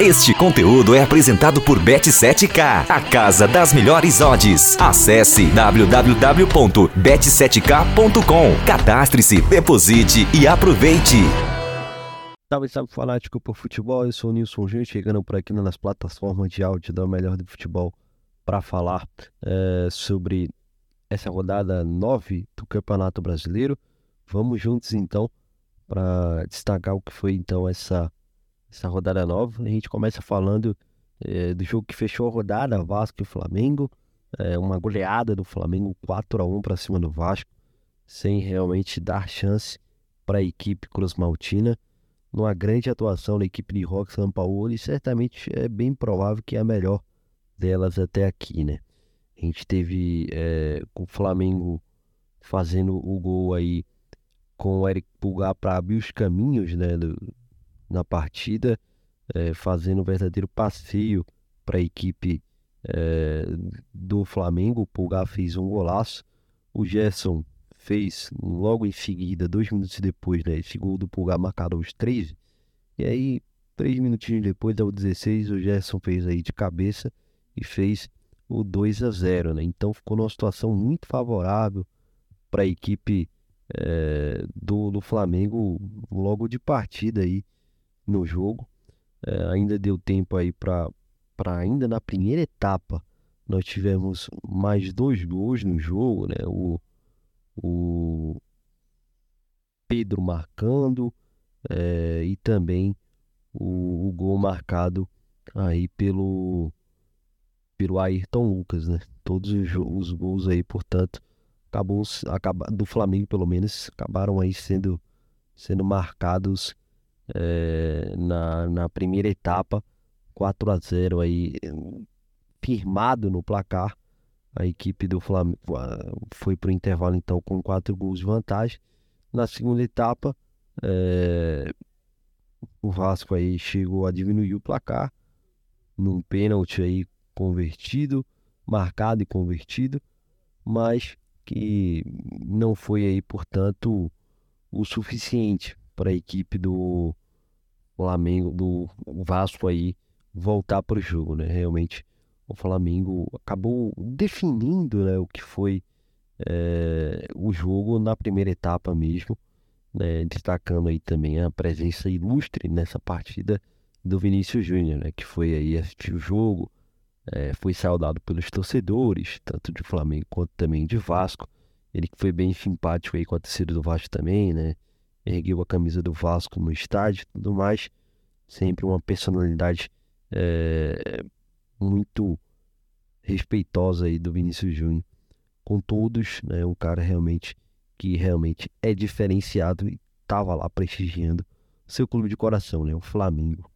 Este conteúdo é apresentado por Bet7k, a casa das melhores odds. Acesse www.bet7k.com. Cadastre-se, deposite e aproveite. Salve, salve fanático por futebol, eu sou o Nilson Júnior, chegando por aqui nas plataformas de áudio da Melhor do Futebol para falar é, sobre essa rodada 9 do Campeonato Brasileiro. Vamos juntos então para destacar o que foi então essa essa rodada nova. A gente começa falando é, do jogo que fechou a rodada, Vasco e Flamengo. É, uma goleada do Flamengo 4 a 1 para cima do Vasco, sem realmente dar chance para a equipe Cruz Maltina. Numa grande atuação da equipe de Rock São Paulo, e certamente é bem provável que é a melhor delas até aqui, né? A gente teve é, o Flamengo fazendo o gol aí com o Eric Pulgar para abrir os caminhos né, do, na partida, é, fazendo um verdadeiro passeio para a equipe é, do Flamengo. O Pulgar fez um golaço. O Gerson fez logo em seguida, dois minutos depois, né, esse gol do Pulgar marcado aos 13. E aí, três minutinhos depois, ao 16, o Gerson fez aí de cabeça e fez o 2 a 0, né? Então ficou numa situação muito favorável para a equipe é, do, do Flamengo logo de partida aí no jogo. É, ainda deu tempo aí para ainda na primeira etapa nós tivemos mais dois gols no jogo, né? O, o Pedro marcando é, e também o, o, gol marcado aí pelo pelo Ayrton Lucas, né? Todos os, os gols aí, portanto, acabou, acaba, do Flamengo pelo menos acabaram aí sendo sendo marcados é, na, na primeira etapa, 4 a 0 aí, firmado no placar. A equipe do Flamengo foi para o intervalo então com 4 gols de vantagem. Na segunda etapa, é, o Vasco aí chegou a diminuir o placar num pênalti aí convertido, marcado e convertido, mas que não foi aí, portanto, o suficiente para a equipe do Flamengo, do Vasco aí voltar para o jogo, né? Realmente o Flamengo acabou definindo né, o que foi é, o jogo na primeira etapa mesmo, né? destacando aí também a presença ilustre nessa partida do Vinícius Júnior, né? que foi aí assistir o jogo, é, foi saudado pelos torcedores, tanto de Flamengo quanto também de Vasco. Ele que foi bem simpático aí com a torcida do Vasco também, né? Ergueu a camisa do Vasco no estádio e tudo mais. Sempre uma personalidade é, muito respeitosa aí do Vinícius Júnior com todos, né? Um cara realmente que realmente é diferenciado e estava lá prestigiando seu clube de coração, né? O Flamengo.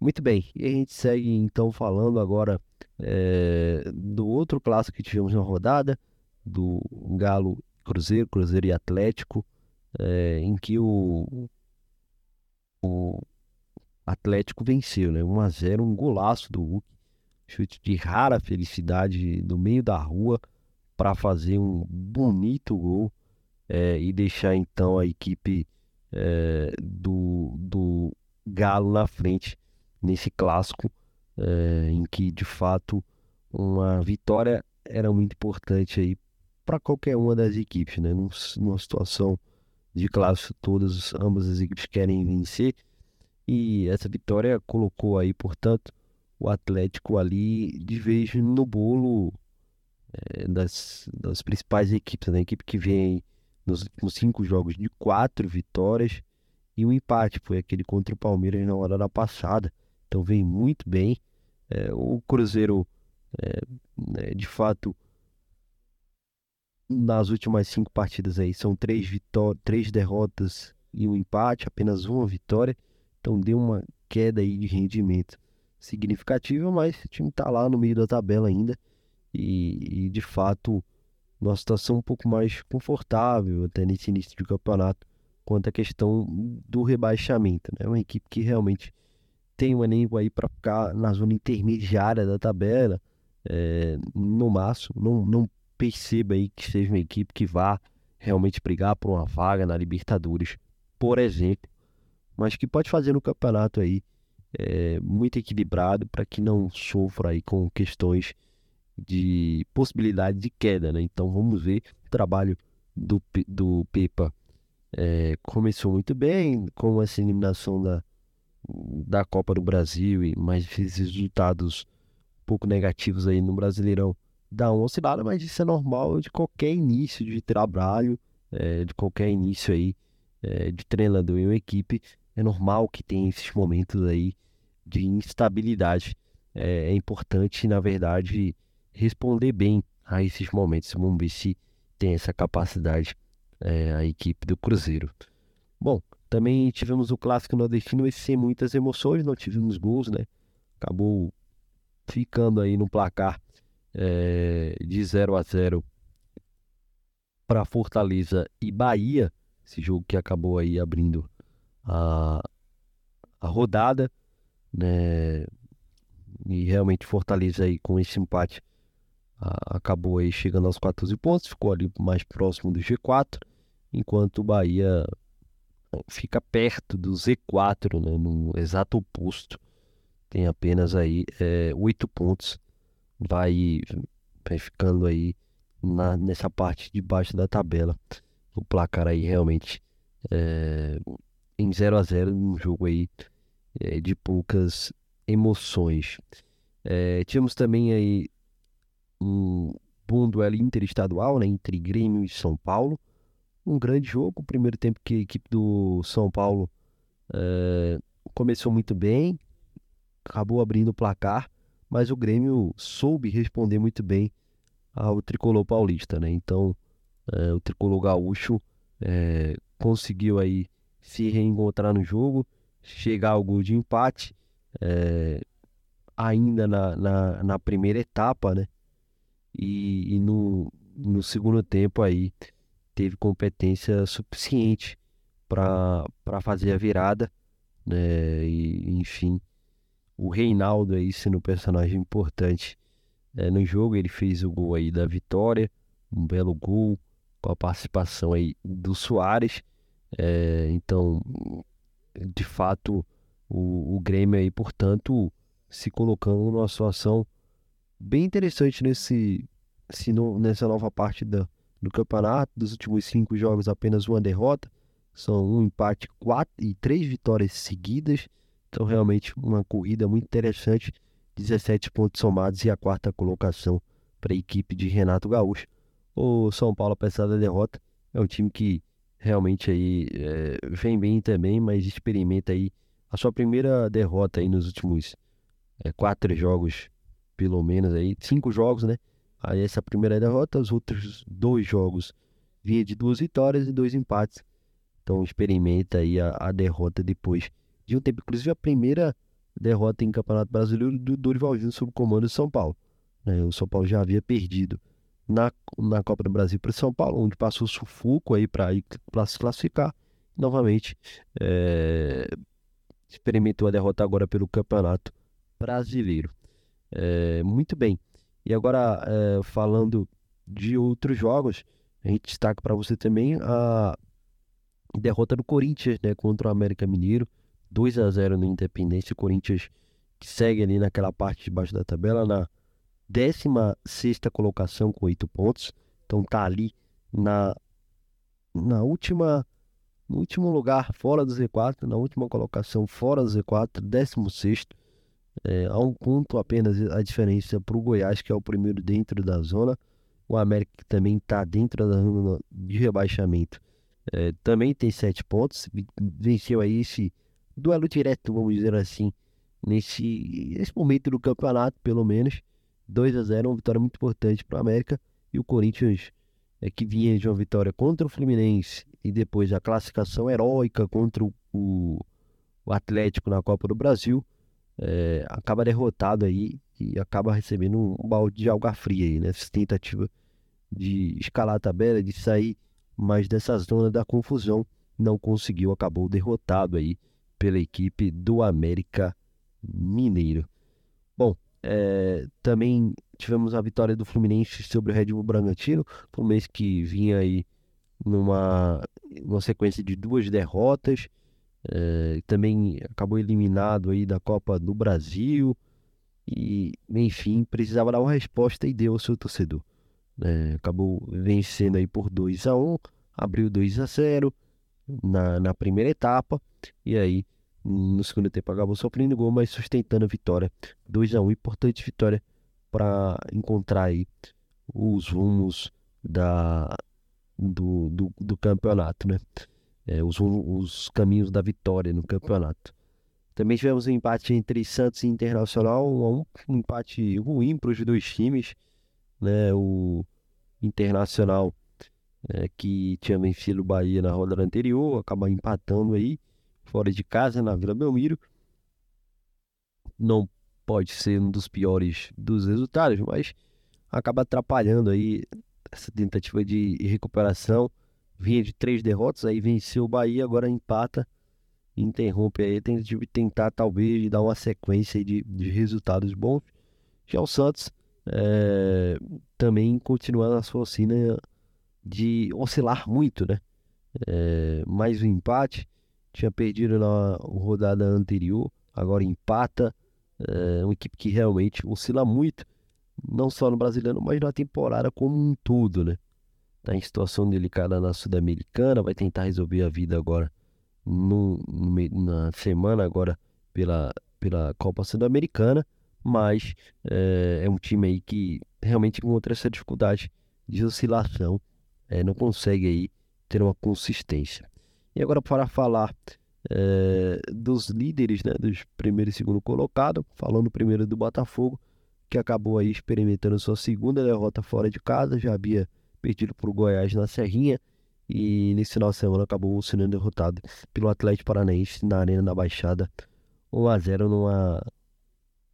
Muito bem, e a gente segue então falando agora é, do outro clássico que tivemos na rodada, do Galo Cruzeiro, Cruzeiro e Atlético é, em que o, o Atlético venceu, né? 1 a 0 um golaço do Hulk, chute de rara felicidade no meio da rua para fazer um bonito gol é, e deixar então a equipe é, do, do Galo na frente nesse clássico é, em que de fato uma vitória era muito importante aí para qualquer uma das equipes, né? Numa situação de classe, todas, ambas as equipes querem vencer. E essa vitória colocou aí, portanto, o Atlético ali de vez no bolo é, das, das principais equipes. Né? A equipe que vem nos últimos cinco jogos de quatro vitórias e um empate. Foi aquele contra o Palmeiras na hora passada. Então vem muito bem. É, o Cruzeiro, é, de fato, nas últimas cinco partidas aí são três, três derrotas e um empate, apenas uma vitória. Então deu uma queda aí de rendimento significativa, mas o time está lá no meio da tabela ainda e, e, de fato uma situação um pouco mais confortável até nesse início de campeonato quanto à questão do rebaixamento. É né? uma equipe que realmente tem um elenco aí para ficar na zona intermediária da tabela, é, no máximo, não, não perceba aí que seja uma equipe que vá realmente brigar por uma vaga na Libertadores, por exemplo, mas que pode fazer no campeonato aí é, muito equilibrado para que não sofra aí com questões de possibilidade de queda, né? Então vamos ver o trabalho do, do Pepa é, começou muito bem com essa eliminação da, da Copa do Brasil e mais resultados um pouco negativos aí no Brasileirão dá uma oscilada, mas isso é normal de qualquer início de trabalho, é, de qualquer início aí é, de treinador em uma equipe. É normal que tenha esses momentos aí de instabilidade. É, é importante, na verdade, responder bem a esses momentos. Vamos ver se tem essa capacidade é, a equipe do Cruzeiro. Bom, também tivemos o clássico nordestino, sem muitas emoções, não tivemos gols, né? Acabou ficando aí no placar é, de 0 a 0 para Fortaleza e Bahia, esse jogo que acabou aí abrindo a, a rodada, né? E realmente Fortaleza aí com esse empate a, acabou aí chegando aos 14 pontos, ficou ali mais próximo do G4, enquanto o Bahia fica perto do Z4, né, no exato oposto. Tem apenas aí é, 8 pontos vai, vai ficando aí na, nessa parte de baixo da tabela. O placar aí realmente é, em 0 a 0 um jogo aí é, de poucas emoções. É, tínhamos também aí um bom duelo interestadual né, entre Grêmio e São Paulo. Um grande jogo, o primeiro tempo que a equipe do São Paulo começou muito bem, acabou abrindo o placar, mas o Grêmio soube responder muito bem ao tricolor paulista, né? Então, é, o tricolor gaúcho é, conseguiu aí se reencontrar no jogo, chegar ao gol de empate, é, ainda na, na, na, primeira etapa, né? E, e, no, no segundo tempo aí teve competência suficiente para fazer a virada, né? E, enfim, o Reinaldo aí sendo um personagem importante é, no jogo. Ele fez o gol aí da vitória, um belo gol com a participação aí do Soares. É, então, de fato, o, o Grêmio aí, portanto, se colocando numa situação bem interessante nesse, se no, nessa nova parte da, do campeonato. Dos últimos cinco jogos, apenas uma derrota. São um empate quatro, e três vitórias seguidas. Então, realmente, uma corrida muito interessante. 17 pontos somados e a quarta colocação para a equipe de Renato Gaúcho. O São Paulo, apesar da derrota, é um time que realmente aí é, vem bem também, mas experimenta aí a sua primeira derrota aí nos últimos é, quatro jogos, pelo menos aí, cinco jogos, né? Aí essa primeira derrota, os outros dois jogos vinha de duas vitórias e dois empates. Então experimenta aí a, a derrota depois de um tempo. Inclusive a primeira derrota em Campeonato Brasileiro do Dorivalzinho sob o comando de São Paulo. Né? O São Paulo já havia perdido na, na Copa do Brasil para São Paulo, onde passou sufoco aí para se classificar. Novamente, é, experimentou a derrota agora pelo Campeonato Brasileiro. É, muito bem. E agora, é, falando de outros jogos, a gente destaca para você também a derrota do Corinthians né, contra o América Mineiro. 2 a 0 no Independência. O Corinthians que segue ali naquela parte de baixo da tabela, na 16 colocação com 8 pontos. Então tá ali na, na última no último lugar fora do Z4, na última colocação fora do Z4, 16 é, a um ponto apenas a diferença para o Goiás, que é o primeiro dentro da zona. O América que também está dentro da zona de rebaixamento. É, também tem 7 pontos, venceu aí esse duelo direto, vamos dizer assim, nesse, nesse momento do campeonato, pelo menos. 2 a 0 uma vitória muito importante para o América. E o Corinthians, é, que vinha de uma vitória contra o Fluminense e depois a classificação heróica contra o, o, Atlético na Copa do Brasil, é, acaba derrotado aí e acaba recebendo um, um balde de alga fria aí, né? Essa tentativa de escalar a tabela, de sair mais dessa zona da confusão, não conseguiu, acabou derrotado aí pela equipe do América Mineiro. Bom, é, também tivemos a vitória do Fluminense sobre o Red Bull Bragantino, Fluminense que vinha aí numa uma sequência de duas derrotas, É, também acabou eliminado aí da Copa do Brasil e, enfim, precisava dar uma resposta e deu ao seu torcedor. É, acabou vencendo aí por 2 a 1 abriu 2 a 0 na, na primeira etapa e aí no segundo tempo acabou sofrendo gol, mas sustentando a vitória 2 a 1 importante vitória para encontrar aí os rumos da, do, do, do campeonato, né? É, os, os caminhos da vitória no campeonato. Também tivemos um empate entre Santos e Internacional, um, um empate ruim para os dois times, né? O Internacional é, que tinha vencido o Bahia na rodada anterior, acaba empatando aí fora de casa na Vila Belmiro. Não pode ser um dos piores dos resultados, mas acaba atrapalhando aí essa tentativa de recuperação. Vinha de três derrotas, aí venceu o Bahia, agora empata, interrompe aí tentativa de tentar talvez dar uma sequência de, de resultados bons. Já o Santos é, também continuando a sua oficina de oscilar muito, né? É, mais um empate, tinha perdido na rodada anterior, agora empata. É uma equipe que realmente oscila muito, não só no brasileiro, mas na temporada como um todo, né? Tá em situação delicada na Sul-Americana, vai tentar resolver a vida agora no, no, na semana agora pela, pela Copa Sul-Americana, mas é, é, um time aí que realmente encontra essa dificuldade de oscilação, é, não consegue aí ter uma consistência. E agora para falar é, dos líderes, né, dos primeiro e segundo colocado, falando primeiro do Botafogo, que acabou aí experimentando sua segunda derrota fora de casa, já havia perdido para o Goiás na Serrinha e nesse final de semana acabou sendo derrotado pelo Atlético Paranaense na Arena da Baixada 1 a 0 numa,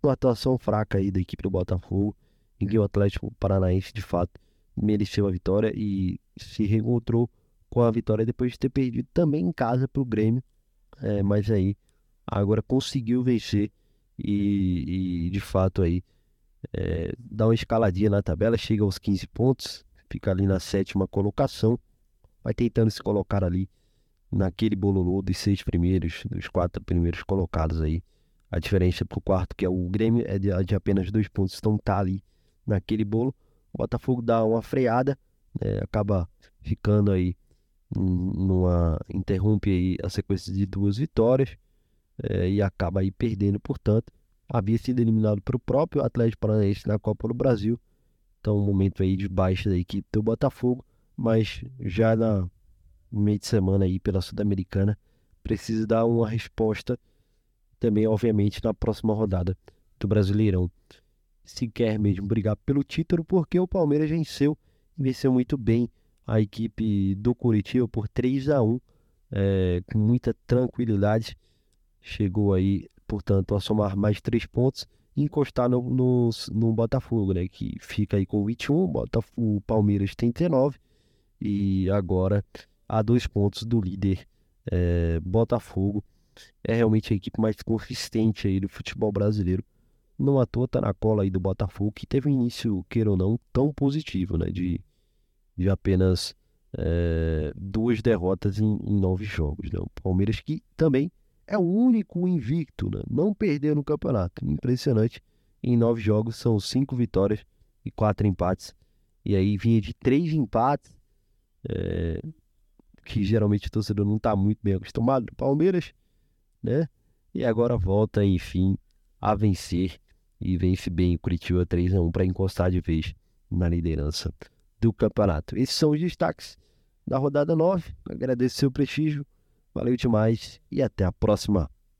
numa atuação fraca aí da equipe do Botafogo, em que o Atlético Paranaense de fato mereceu a vitória e se reencontrou com a vitória depois de ter perdido também em casa para o Grêmio. É, mas aí agora conseguiu vencer e, e de fato aí é, dá uma escaladinha na tabela, chega aos 15 pontos, fica ali na sétima colocação, vai tentando se colocar ali naquele bololô dos seis primeiros, dos quatro primeiros colocados aí. A diferença para o quarto, que é o Grêmio, é de, de, apenas dois pontos, então tá ali naquele bolo. O Botafogo dá uma freada, né, acaba ficando aí numa interrompe aí a sequência de duas vitórias é, e acaba aí perdendo, portanto, havia sido eliminado para o próprio Atlético Paranaense na Copa do Brasil. Então, um momento aí de baixa da equipe do Botafogo, mas já na meio de semana aí pela Sul-Americana precisa dar uma resposta também, obviamente, na próxima rodada do Brasileirão. Se quer mesmo brigar pelo título, porque o Palmeiras venceu, venceu muito bem a equipe do Curitiba por 3 a 1 é, com muita tranquilidade. Chegou aí, portanto, a somar mais três pontos e encostar no, no, no, Botafogo, né? Que fica aí com 21, Botafogo, o Palmeiras tem 19 e agora a dois pontos do líder é, Botafogo. É realmente a equipe mais consistente aí do futebol brasileiro. Não à toa tá na cola aí do Botafogo, que teve um início, queira ou não, tão positivo, né? De de apenas é, duas derrotas em, em, nove jogos. Né? O Palmeiras que também é o único invicto, né? não perdeu no campeonato. Impressionante. Em nove jogos são cinco vitórias e quatro empates. E aí vinha de três empates, é, que geralmente o torcedor não está muito bem acostumado. Palmeiras, né? E agora volta, enfim, a vencer. E vence bem o Curitiba 3 a 1 para encostar de vez na liderança do campeonato. Esses são os destaques da rodada 9. Agradeço seu prestígio. Valeu demais e até a próxima.